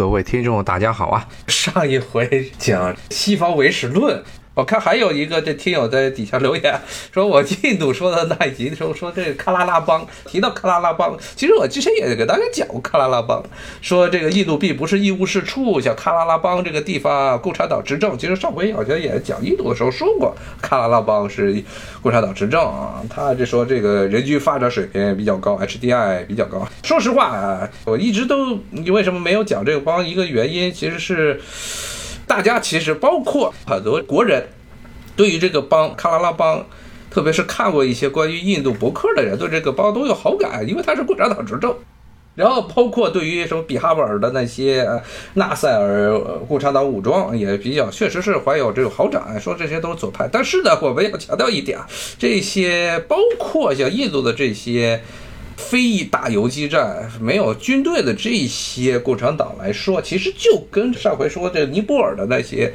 各位听众，大家好啊！上一回讲西方唯史论。我看还有一个这听友在底下留言说，我印度说的那一集的时候说这个喀拉拉邦提到喀拉拉邦，其实我之前也给大家讲过喀拉拉邦，说这个印度并不是一无是处，像喀拉拉邦这个地方共产党执政。其实上回好像也讲印度的时候说过，喀拉拉邦是共产党执政啊。他这说这个人均发展水平比较高，HDI 比较高。说实话啊，我一直都你为什么没有讲这个邦？一个原因其实是。大家其实包括很多国人，对于这个邦喀拉拉邦，特别是看过一些关于印度博客的人，对这个邦都有好感，因为它是共产党执政。然后包括对于什么比哈尔的那些纳赛尔共产党武装，也比较确实是怀有这种好感，说这些都是左派。但是呢，我们要强调一点，这些包括像印度的这些。非裔大游击战没有军队的这些共产党来说，其实就跟上回说这尼泊尔的那些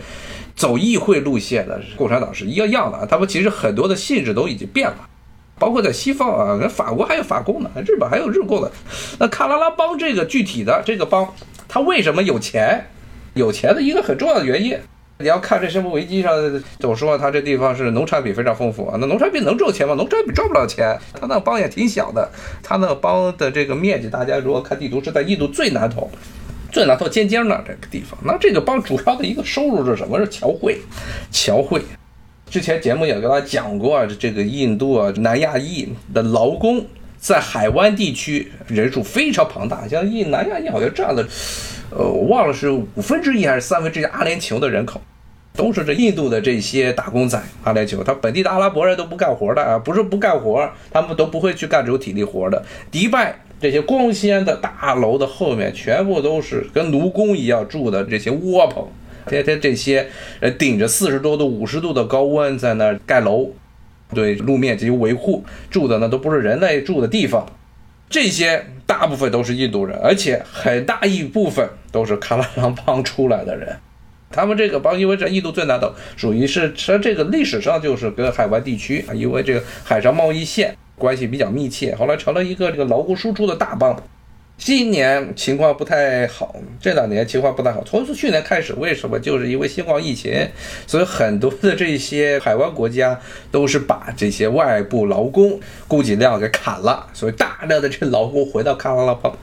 走议会路线的共产党是一样样的。他们其实很多的性质都已经变了，包括在西方啊，法国还有法共呢，日本还有日共呢。那卡拉拉邦这个具体的这个邦，他为什么有钱？有钱的一个很重要的原因。你要看这什么维基上总说他这地方是农产品非常丰富啊，那农产品能挣钱吗？农产品赚不了钱。他那邦也挺小的，他那邦的这个面积，大家如果看地图是在印度最南头，最南头尖尖的这个地方。那这个邦主要的一个收入是什么？是侨汇，侨汇。之前节目也跟大家讲过啊，这个印度啊，南亚裔的劳工在海湾地区人数非常庞大，像印南亚裔好像占了。呃，我忘了是五分之一还是三分之一阿联酋的人口，都是这印度的这些打工仔。阿联酋他本地的阿拉伯人都不干活的啊，不是不干活，他们都不会去干这种体力活的。迪拜这些光鲜的大楼的后面，全部都是跟奴工一样住的这些窝棚，天天这些呃顶着四十多度、五十度的高温在那盖楼，对路面进行维护，住的那都不是人类住的地方。这些大部分都是印度人，而且很大一部分都是喀拉拉邦出来的人。他们这个邦因为在印度最南头，属于是实这个历史上就是跟海湾地区啊，因为这个海上贸易线关系比较密切，后来成了一个这个劳工输出的大邦。今年情况不太好，这两年情况不太好。从去年开始，为什么？就是因为新冠疫情，所以很多的这些海湾国家都是把这些外部劳工供给量给砍了，所以大量的这劳工回到喀拉拉邦，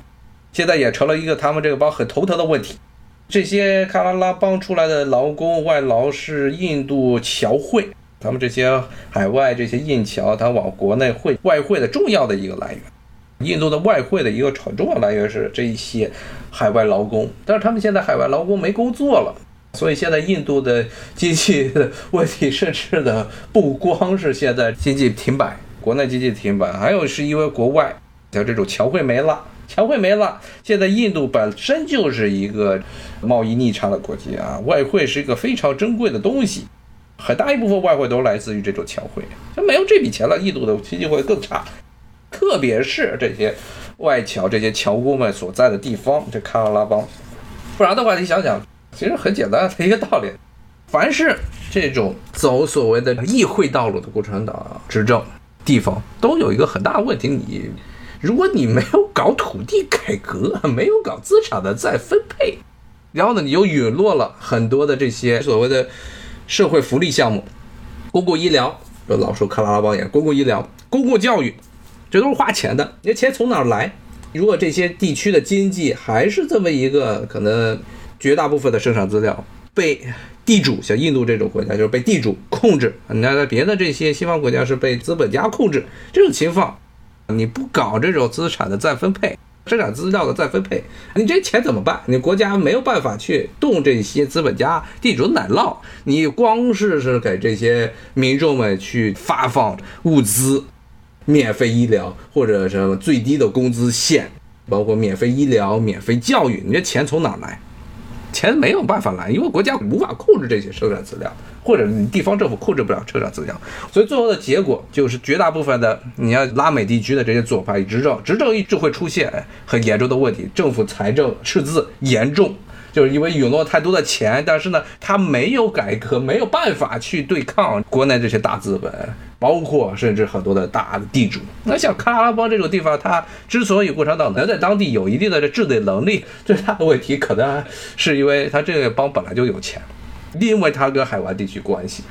现在也成了一个他们这个帮很头疼的问题。这些喀拉拉帮出来的劳工外劳是印度侨汇，他们这些海外这些印侨，他往国内汇外汇的重要的一个来源。印度的外汇的一个很重要来源是这一些海外劳工，但是他们现在海外劳工没工作了，所以现在印度的经济的问题，甚至的不光是现在经济停摆，国内经济停摆，还有是因为国外像这种侨汇没了，侨汇没了，现在印度本身就是一个贸易逆差的国家啊，外汇是一个非常珍贵的东西，很大一部分外汇都来自于这种侨汇，就没有这笔钱了，印度的经济会更差。特别是这些外侨、这些侨工们所在的地方，这喀拉拉邦，不然的话，你想想，其实很简单的一个道理：凡是这种走所谓的议会道路的共产党执政地方，都有一个很大的问题。你如果你没有搞土地改革，没有搞资产的再分配，然后呢，你又陨落了很多的这些所谓的社会福利项目、公共医疗，老说克拉拉邦也公共医疗、公共教育。这都是花钱的，你钱从哪儿来？如果这些地区的经济还是这么一个，可能绝大部分的生产资料被地主，像印度这种国家就是被地主控制。你看，在别的这些西方国家是被资本家控制，这种情况，你不搞这种资产的再分配、生产资料的再分配，你这钱怎么办？你国家没有办法去动这些资本家、地主奶酪，你光是是给这些民众们去发放物资。免费医疗或者什么最低的工资线，包括免费医疗、免费教育，你这钱从哪来？钱没有办法来，因为国家无法控制这些生产资料，或者你地方政府控制不了生产资料，所以最后的结果就是绝大部分的你要拉美地区的这些左派执政，执政一直会出现很严重的问题，政府财政赤字严重，就是因为允诺太多的钱，但是呢，他没有改革，没有办法去对抗国内这些大资本，包括甚至很多的大的地主。那像喀拉拉邦这种地方，它之所以共产党能在当地有一定的这治理能力，最大的问题可能是因为他这个邦本来就有钱，因为他跟海湾地区关系。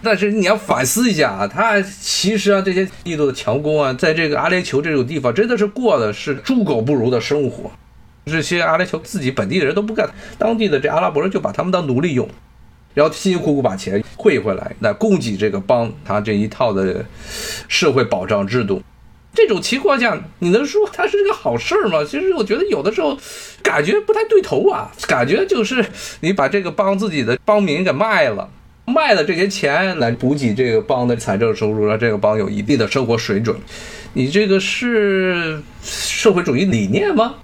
但是你要反思一下啊，他其实啊，这些印度的强攻啊，在这个阿联酋这种地方，真的是过的是猪狗不如的生活。这些阿联酋自己本地的人都不干，当地的这阿拉伯人就把他们当奴隶用，然后辛辛苦苦把钱汇回来，来供给这个帮他这一套的社会保障制度。这种情况下，你能说它是个好事儿吗？其实我觉得有的时候感觉不太对头啊，感觉就是你把这个帮自己的帮民给卖了。卖了这些钱来补给这个帮的财政收入，让这个帮有一定的生活水准，你这个是社会主义理念吗？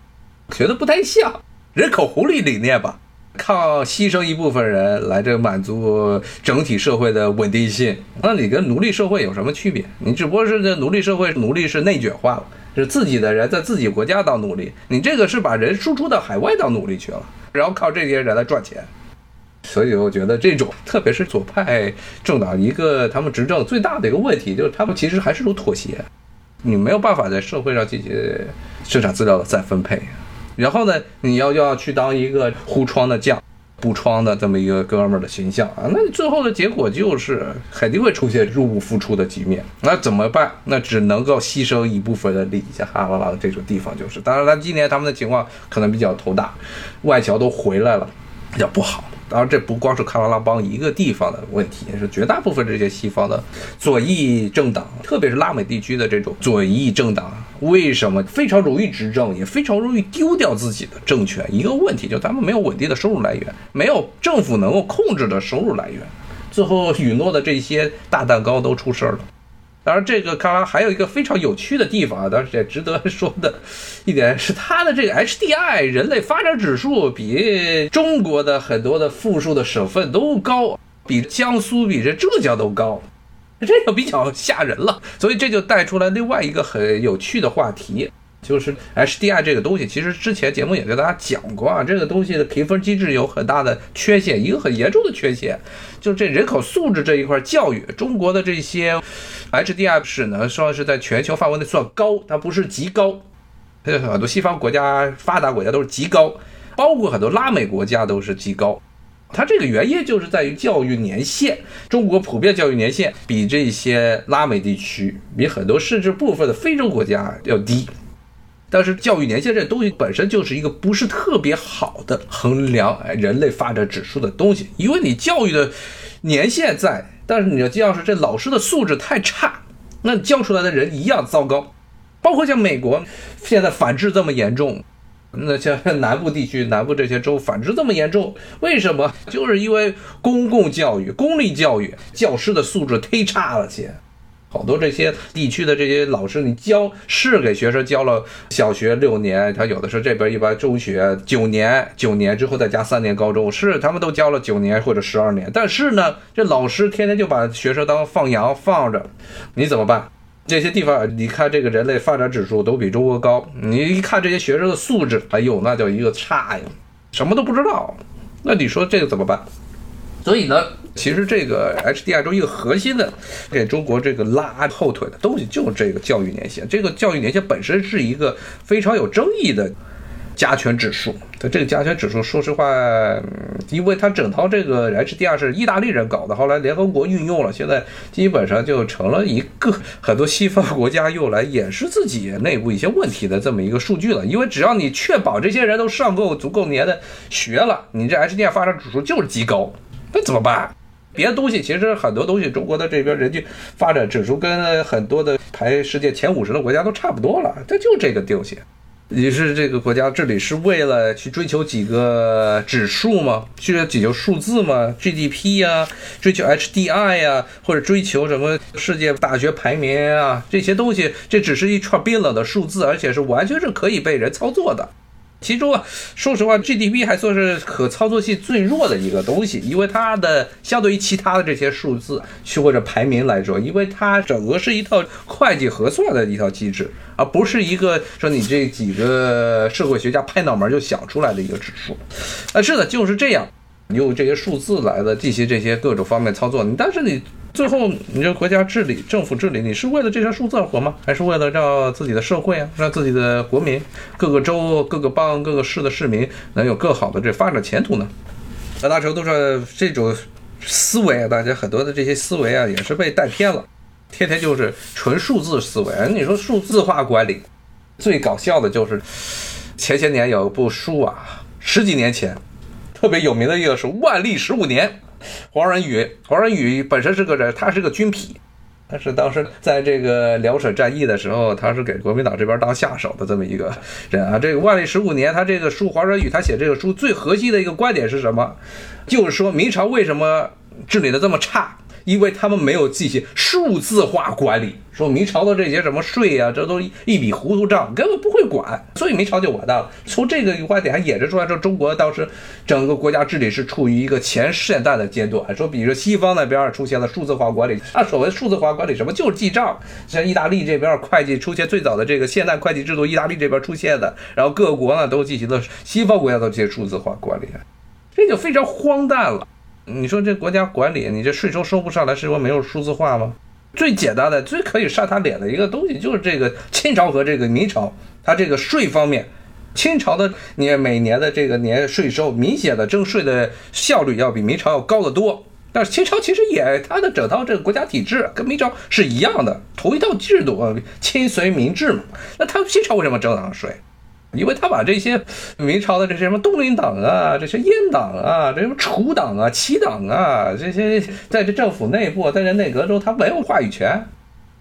觉得不太像，人口红利理念吧？靠牺牲一部分人来这满足整体社会的稳定性，那你跟奴隶社会有什么区别？你只不过是这奴隶社会，奴隶是内卷化了，是自己的人在自己国家当奴隶，你这个是把人输出到海外当奴隶去了，然后靠这些人来赚钱。所以我觉得这种，特别是左派政党，一个他们执政最大的一个问题，就是他们其实还是种妥协，你没有办法在社会上进行生产资料的再分配，然后呢，你要要去当一个护窗的将，补窗的这么一个哥们儿的形象啊，那最后的结果就是肯定会出现入不敷出的局面，那怎么办？那只能够牺牲一部分的利益，像哈拉拉这种地方就是，当然了，今年他们的情况可能比较头大，外侨都回来了，比较不好。当然，这不光是喀拉拉邦一个地方的问题，是绝大部分这些西方的左翼政党，特别是拉美地区的这种左翼政党，为什么非常容易执政，也非常容易丢掉自己的政权？一个问题就他们没有稳定的收入来源，没有政府能够控制的收入来源，最后允诺的这些大蛋糕都出事儿了。当然，这个看来还有一个非常有趣的地方啊，当然也值得说的一点是，它的这个 HDI 人类发展指数比中国的很多的富庶的省份都高，比江苏、比这浙江都高，这就比较吓人了。所以这就带出来另外一个很有趣的话题。就是 HDI 这个东西，其实之前节目也跟大家讲过啊，这个东西的评分机制有很大的缺陷，一个很严重的缺陷，就是这人口素质这一块教育，中国的这些 HDI 只能说是在全球范围内算高，它不是极高，很多西方国家发达国家都是极高，包括很多拉美国家都是极高，它这个原因就是在于教育年限，中国普遍教育年限比这些拉美地区，比很多甚至部分的非洲国家要低。但是教育年限这东西本身就是一个不是特别好的衡量人类发展指数的东西，因为你教育的年限在，但是你要要是这老师的素质太差，那教出来的人一样糟糕。包括像美国现在反制这么严重，那像南部地区、南部这些州反制这么严重，为什么？就是因为公共教育、公立教育教师的素质忒差了些。好多这些地区的这些老师，你教是给学生教了小学六年，他有的是这边一般中学九年，九年之后再加三年高中，是他们都教了九年或者十二年。但是呢，这老师天天就把学生当放羊放着，你怎么办？这些地方你看这个人类发展指数都比中国高，你一看这些学生的素质，哎呦，那叫一个差呀，什么都不知道。那你说这个怎么办？所以呢？其实这个 HDI 中一个核心的给中国这个拉后腿的东西，就是这个教育年限。这个教育年限本身是一个非常有争议的加权指数。它这个加权指数，说实话，因为它整套这个 HDI 是意大利人搞的，后来联合国运用了，现在基本上就成了一个很多西方国家用来掩饰自己内部一些问题的这么一个数据了。因为只要你确保这些人都上够足够年的学了，你这 HDI 发展指数就是极高，那怎么办？别的东西其实很多东西，中国的这边人均发展指数跟很多的排世界前五十的国家都差不多了，它就这个东西。你是这个国家治理是为了去追求几个指数吗？去追求数字吗？GDP 呀，追求 HDI 呀，或者追求什么世界大学排名啊？这些东西，这只是一串冰冷的数字，而且是完全是可以被人操作的。其中啊，说实话，GDP 还算是可操作性最弱的一个东西，因为它的相对于其他的这些数字去或者排名来说，因为它整个是一套会计核算的一套机制，而不是一个说你这几个社会学家拍脑门就想出来的一个指数。啊，是的，就是这样，你用这些数字来的进行这些各种方面操作，你但是你。最后，你这国家治理、政府治理，你是为了这些数字而活吗？还是为了让自己的社会啊，让自己的国民、各个州、各个邦、各个市的市民能有更好的这发展前途呢？很大程度上，这种思维啊，大家很多的这些思维啊，也是被带偏了，天天就是纯数字思维。你说数字化管理，最搞笑的就是前些年有一部书啊，十几年前特别有名的一个书《万历十五年》。黄仁宇，黄仁宇本身是个人，他是个军痞，但是当时在这个辽沈战役的时候，他是给国民党这边当下手的这么一个人啊。这个万历十五年，他这个书黄仁宇他写这个书最核心的一个观点是什么？就是说明朝为什么治理的这么差？因为他们没有进行数字化管理，说明朝的这些什么税啊，这都一笔糊涂账，根本不会管，所以明朝就完蛋了。从这个观点还演示出来，说中国当时整个国家治理是处于一个前现代的阶段。说，比如说西方那边出现了数字化管理，啊，所谓数字化管理什么就是记账，像意大利这边会计出现最早的这个现代会计制度，意大利这边出现的，然后各国呢都进行了西方国家都进行数字化管理，这就非常荒诞了。你说这国家管理，你这税收收不上来，是因为没有数字化吗？最简单的、最可以扇他脸的一个东西，就是这个清朝和这个明朝，它这个税方面，清朝的你每年的这个年税收，明显的征税的效率要比明朝要高得多。但是清朝其实也，它的整套这个国家体制跟明朝是一样的，同一套制度，亲随明制嘛。那他清朝为什么征上税？因为他把这些明朝的这些什么东林党啊、这些阉党啊、这什么楚党啊、齐党啊，这些在这政府内部、在这内阁中，他没有话语权。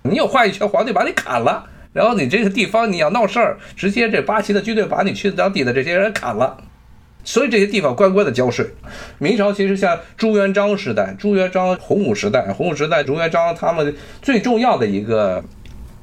你有话语权，皇帝把你砍了，然后你这个地方你要闹事儿，直接这八旗的军队把你去当地的这些人砍了。所以这些地方乖乖的交税。明朝其实像朱元璋时代、朱元璋、洪武时代、洪武时代、朱元璋他们最重要的一个。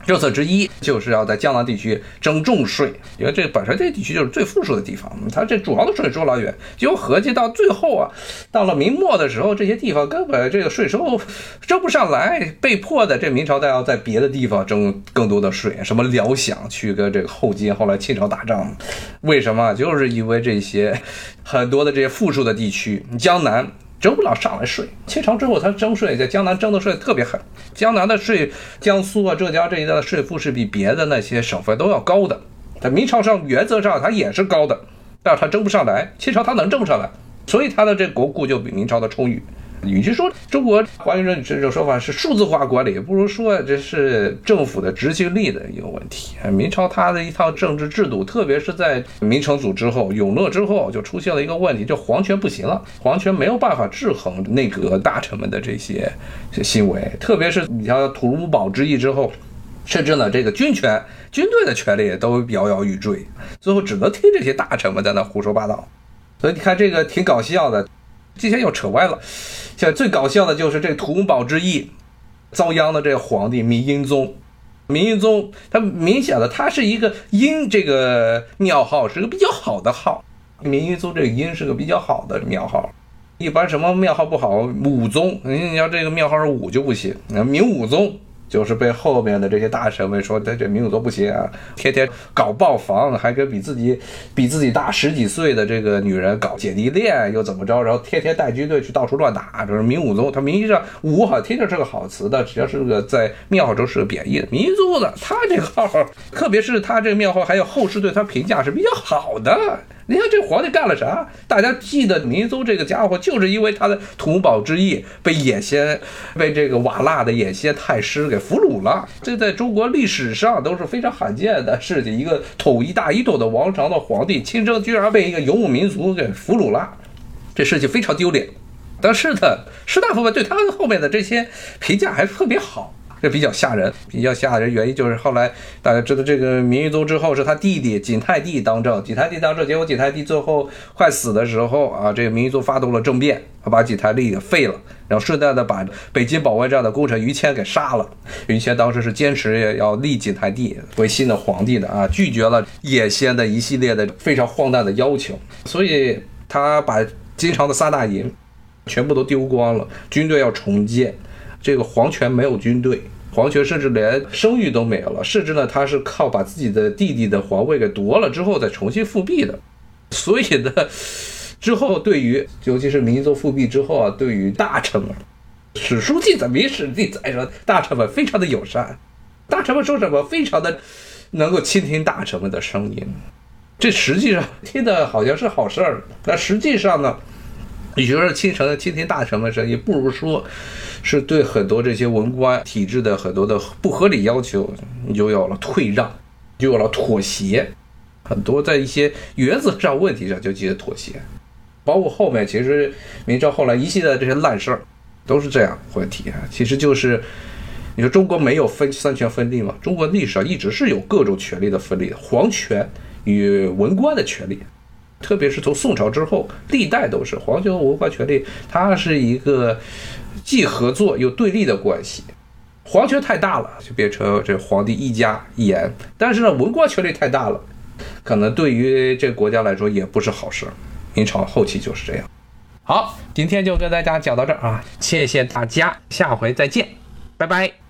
政策之一就是要在江南地区征重税，因为这本身这个地区就是最富庶的地方，它这主要的税收来源，结果合计到最后啊，到了明末的时候，这些地方根本这个税收征不上来，被迫的这明朝再要在别的地方征更多的税，什么辽饷去跟这个后金后来清朝打仗，为什么？就是因为这些很多的这些富庶的地区，江南。征不了上来税，清朝之后他征税，在江南征的税特别狠。江南的税，江苏啊、浙江这一带的税负是比别的那些省份都要高的。在明朝上，原则上它也是高的，但是它征不上来。清朝它能征上来，所以它的这国库就比明朝的充裕。与其说中国华人这种说法是数字化管理，不如说这是政府的执行力的一个问题。明朝它的一套政治制度，特别是在明成祖之后、永乐之后，就出现了一个问题，就皇权不行了，皇权没有办法制衡内阁大臣们的这些行为，特别是你像土木堡之役之后，甚至呢这个军权、军队的权力都摇摇欲坠，最后只能听这些大臣们在那胡说八道。所以你看这个挺搞笑的。今天又扯歪了，现在最搞笑的就是这土木堡之役遭殃的这皇帝明英宗。明英宗他明显的他是一个英这个庙号是个比较好的号，明英宗这个英是个比较好的庙号。一般什么庙号不好？武宗，你要这个庙号是武就不行。明武宗。就是被后面的这些大臣们说，他这民主都不行啊，天天搞爆房，还跟比自己比自己大十几岁的这个女人搞姐弟恋，又怎么着？然后天天带军队去到处乱打。这是明武宗，他名义上武好像听着是个好词的，实际上是个在庙中是个贬义的。民族的，他这个号，特别是他这个庙号，还有后世对他评价是比较好的。你看这皇帝干了啥？大家记得明宗这个家伙，就是因为他的土木堡之役被野仙，被这个瓦剌的野仙太师给俘虏了。这在中国历史上都是非常罕见的事情。一个统一大一统的王朝的皇帝，亲征居然被一个游牧民族给俘虏了，这事情非常丢脸。但是呢，士大夫们对他后面的这些评价还是特别好。这比较吓人，比较吓人。原因就是后来大家知道这个明玉宗之后是他弟弟景泰帝当政，景泰帝当政，结果景泰帝最后快死的时候啊，这个明玉宗发动了政变，他把景泰帝给废了，然后顺带的把北京保卫战的功臣于谦给杀了。于谦当时是坚持要立景泰帝为新的皇帝的啊，拒绝了野先的一系列的非常荒诞的要求，所以他把金朝的三大营全部都丢光了，军队要重建。这个皇权没有军队，皇权甚至连声誉都没有了，甚至呢，他是靠把自己的弟弟的皇位给夺了之后再重新复辟的。所以呢，之后对于尤其是民族复辟之后啊，对于大臣们，史书记载、明史记载说，大臣们非常的友善，大臣们说什么，非常的能够倾听大臣们的声音。这实际上听的好像是好事儿，但实际上呢？你觉得倾城倾听大臣们声音，不如说是对很多这些文官体制的很多的不合理要求，你就有了退让，就有了妥协，很多在一些原则上问题上就进行妥协，包括后面其实明朝后来一系列这些烂事儿，都是这样问题啊。其实就是你说中国没有分三权分立吗？中国历史上一直是有各种权力的分立，皇权与文官的权利。特别是从宋朝之后，历代都是皇权和文官权力，它是一个既合作又对立的关系。皇权太大了，就变成这皇帝一家一言；但是呢，文官权力太大了，可能对于这个国家来说也不是好事。明朝后期就是这样。好，今天就跟大家讲到这儿啊，谢谢大家，下回再见，拜拜。